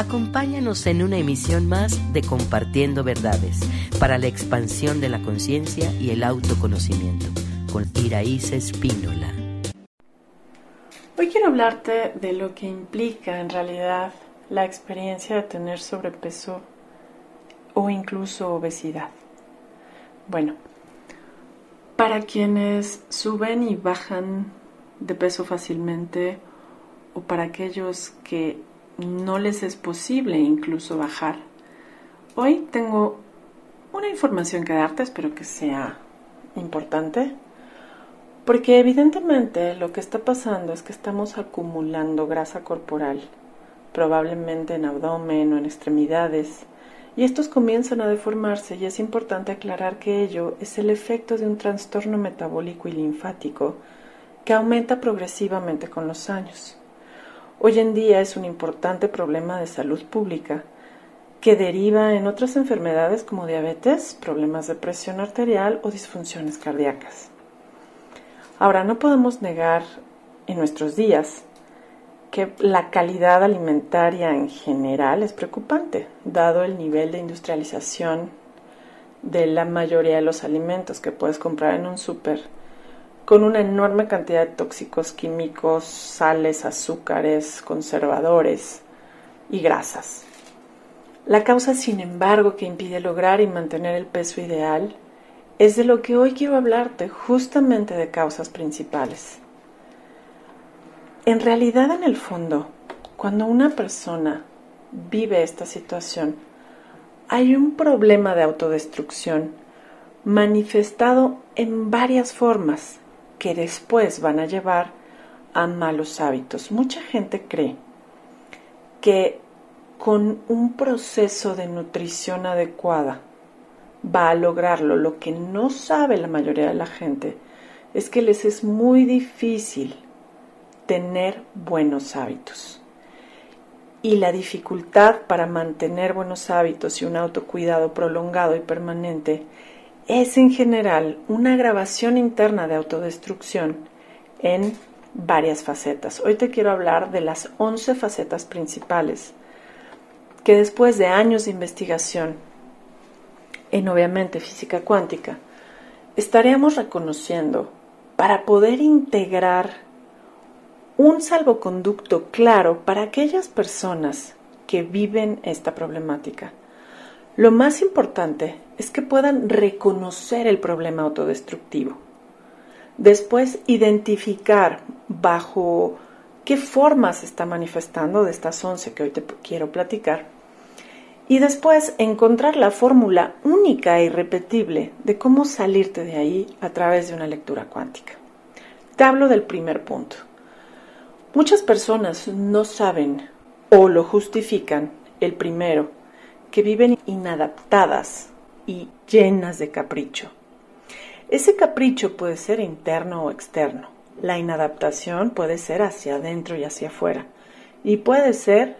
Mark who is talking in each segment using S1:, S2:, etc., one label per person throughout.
S1: Acompáñanos en una emisión más de Compartiendo Verdades para la expansión de la conciencia y el autoconocimiento con Iraíz Espínola.
S2: Hoy quiero hablarte de lo que implica en realidad la experiencia de tener sobrepeso o incluso obesidad. Bueno, para quienes suben y bajan de peso fácilmente o para aquellos que no les es posible incluso bajar, hoy tengo una información que darte, espero que sea importante, porque evidentemente lo que está pasando es que estamos acumulando grasa corporal, probablemente en abdomen o en extremidades, y estos comienzan a deformarse y es importante aclarar que ello es el efecto de un trastorno metabólico y linfático que aumenta progresivamente con los años. Hoy en día es un importante problema de salud pública que deriva en otras enfermedades como diabetes, problemas de presión arterial o disfunciones cardíacas. Ahora, no podemos negar en nuestros días que la calidad alimentaria en general es preocupante, dado el nivel de industrialización de la mayoría de los alimentos que puedes comprar en un súper, con una enorme cantidad de tóxicos químicos, sales, azúcares, conservadores y grasas. La causa, sin embargo, que impide lograr y mantener el peso ideal es de lo que hoy quiero hablarte, justamente de causas principales. En realidad, en el fondo, cuando una persona vive esta situación, hay un problema de autodestrucción manifestado en varias formas que después van a llevar a malos hábitos. Mucha gente cree que con un proceso de nutrición adecuada va a lograrlo. Lo que no sabe la mayoría de la gente es que les es muy difícil tener buenos hábitos. Y la dificultad para mantener buenos hábitos y un autocuidado prolongado y permanente es en general una grabación interna de autodestrucción en varias facetas. Hoy te quiero hablar de las 11 facetas principales que después de años de investigación en obviamente física cuántica, estaríamos reconociendo para poder integrar un salvoconducto claro para aquellas personas que viven esta problemática. Lo más importante es que puedan reconocer el problema autodestructivo. Después, identificar bajo qué formas se está manifestando de estas 11 que hoy te quiero platicar. Y después, encontrar la fórmula única e irrepetible de cómo salirte de ahí a través de una lectura cuántica. Te hablo del primer punto Muchas personas no saben o lo justifican, el primero, que viven inadaptadas y llenas de capricho. Ese capricho puede ser interno o externo. La inadaptación puede ser hacia adentro y hacia afuera. Y puede ser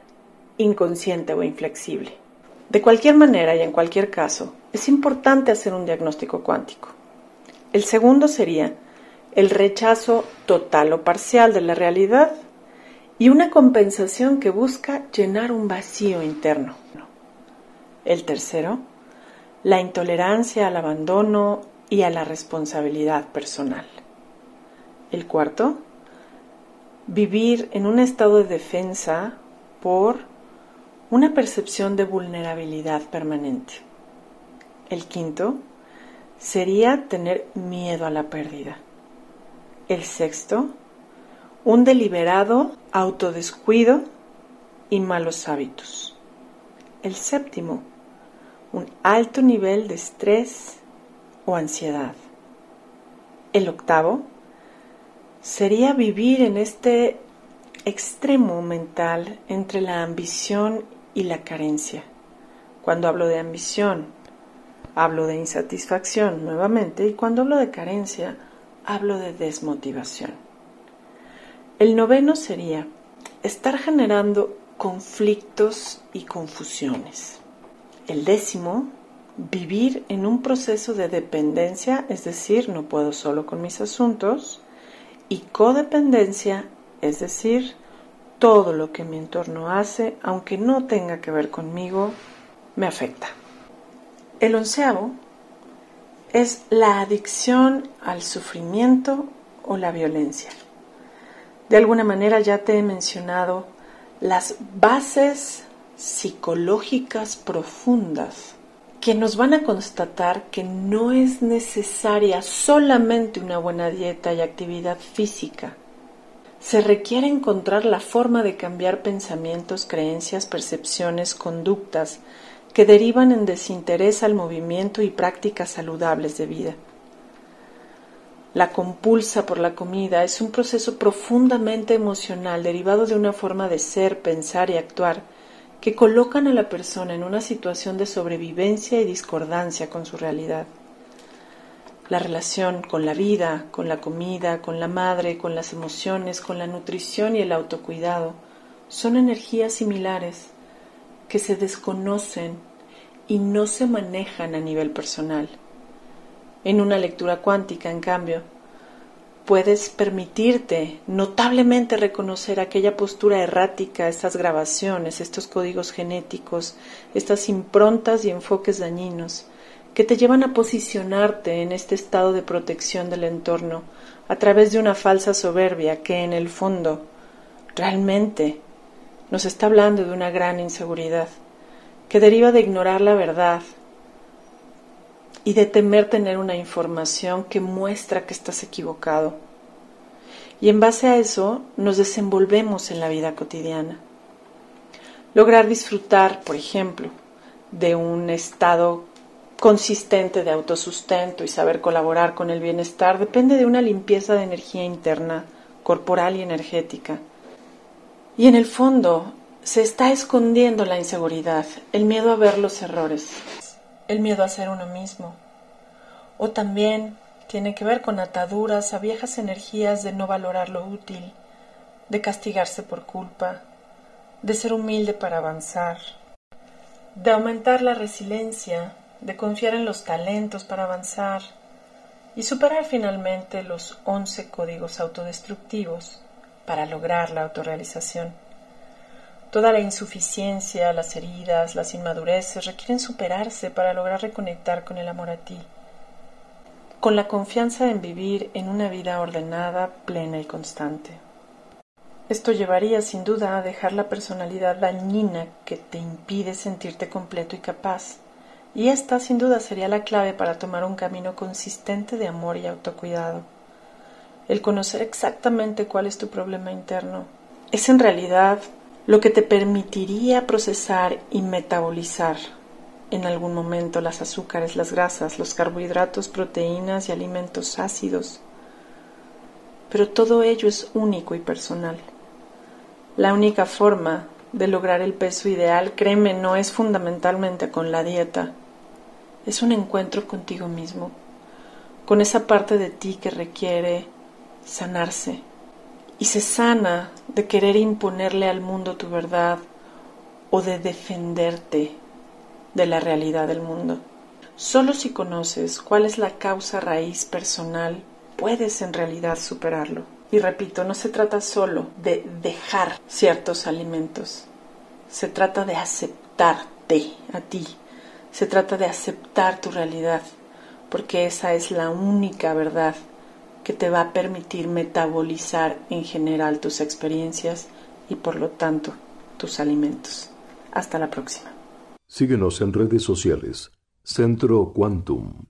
S2: inconsciente o inflexible. De cualquier manera y en cualquier caso, es importante hacer un diagnóstico cuántico. El segundo sería el rechazo total o parcial de la realidad y una compensación que busca llenar un vacío interno. El tercero, la intolerancia al abandono y a la responsabilidad personal. El cuarto, vivir en un estado de defensa por una percepción de vulnerabilidad permanente. El quinto sería tener miedo a la pérdida. El sexto, un deliberado autodescuido y malos hábitos. El séptimo, un alto nivel de estrés o ansiedad. El octavo sería vivir en este extremo mental entre la ambición y la carencia. Cuando hablo de ambición, hablo de insatisfacción nuevamente y cuando hablo de carencia, hablo de desmotivación. El noveno sería estar generando conflictos y confusiones. El décimo, vivir en un proceso de dependencia, es decir, no puedo solo con mis asuntos, y codependencia, es decir, todo lo que mi entorno hace, aunque no tenga que ver conmigo, me afecta. El onceavo es la adicción al sufrimiento o la violencia. De alguna manera ya te he mencionado las bases psicológicas profundas que nos van a constatar que no es necesaria solamente una buena dieta y actividad física. Se requiere encontrar la forma de cambiar pensamientos, creencias, percepciones, conductas que derivan en desinterés al movimiento y prácticas saludables de vida. La compulsa por la comida es un proceso profundamente emocional derivado de una forma de ser, pensar y actuar que colocan a la persona en una situación de sobrevivencia y discordancia con su realidad. La relación con la vida, con la comida, con la madre, con las emociones, con la nutrición y el autocuidado son energías similares que se desconocen y no se manejan a nivel personal. En una lectura cuántica, en cambio, puedes permitirte notablemente reconocer aquella postura errática, estas grabaciones, estos códigos genéticos, estas improntas y enfoques dañinos que te llevan a posicionarte en este estado de protección del entorno a través de una falsa soberbia que en el fondo realmente nos está hablando de una gran inseguridad que deriva de ignorar la verdad y de temer tener una información que muestra que estás equivocado. Y en base a eso nos desenvolvemos en la vida cotidiana. Lograr disfrutar, por ejemplo, de un estado consistente de autosustento y saber colaborar con el bienestar depende de una limpieza de energía interna, corporal y energética. Y en el fondo se está escondiendo la inseguridad, el miedo a ver los errores, el miedo a ser uno mismo. O también tiene que ver con ataduras a viejas energías de no valorar lo útil, de castigarse por culpa, de ser humilde para avanzar, de aumentar la resiliencia, de confiar en los talentos para avanzar y superar finalmente los once códigos autodestructivos para lograr la autorrealización. Toda la insuficiencia, las heridas, las inmadureces requieren superarse para lograr reconectar con el amor a ti, con la confianza en vivir en una vida ordenada, plena y constante. Esto llevaría sin duda a dejar la personalidad dañina que te impide sentirte completo y capaz, y esta sin duda sería la clave para tomar un camino consistente de amor y autocuidado. El conocer exactamente cuál es tu problema interno es en realidad lo que te permitiría procesar y metabolizar en algún momento las azúcares, las grasas, los carbohidratos, proteínas y alimentos ácidos. Pero todo ello es único y personal. La única forma de lograr el peso ideal, créeme, no es fundamentalmente con la dieta, es un encuentro contigo mismo, con esa parte de ti que requiere sanarse, y se sana de querer imponerle al mundo tu verdad o de defenderte de la realidad del mundo. Solo si conoces cuál es la causa raíz personal, puedes en realidad superarlo. Y repito, no se trata solo de dejar ciertos alimentos, se trata de aceptarte a ti, se trata de aceptar tu realidad, porque esa es la única verdad que te va a permitir metabolizar en general tus experiencias y por lo tanto tus alimentos. Hasta la próxima.
S3: Síguenos en redes sociales. Centro Quantum.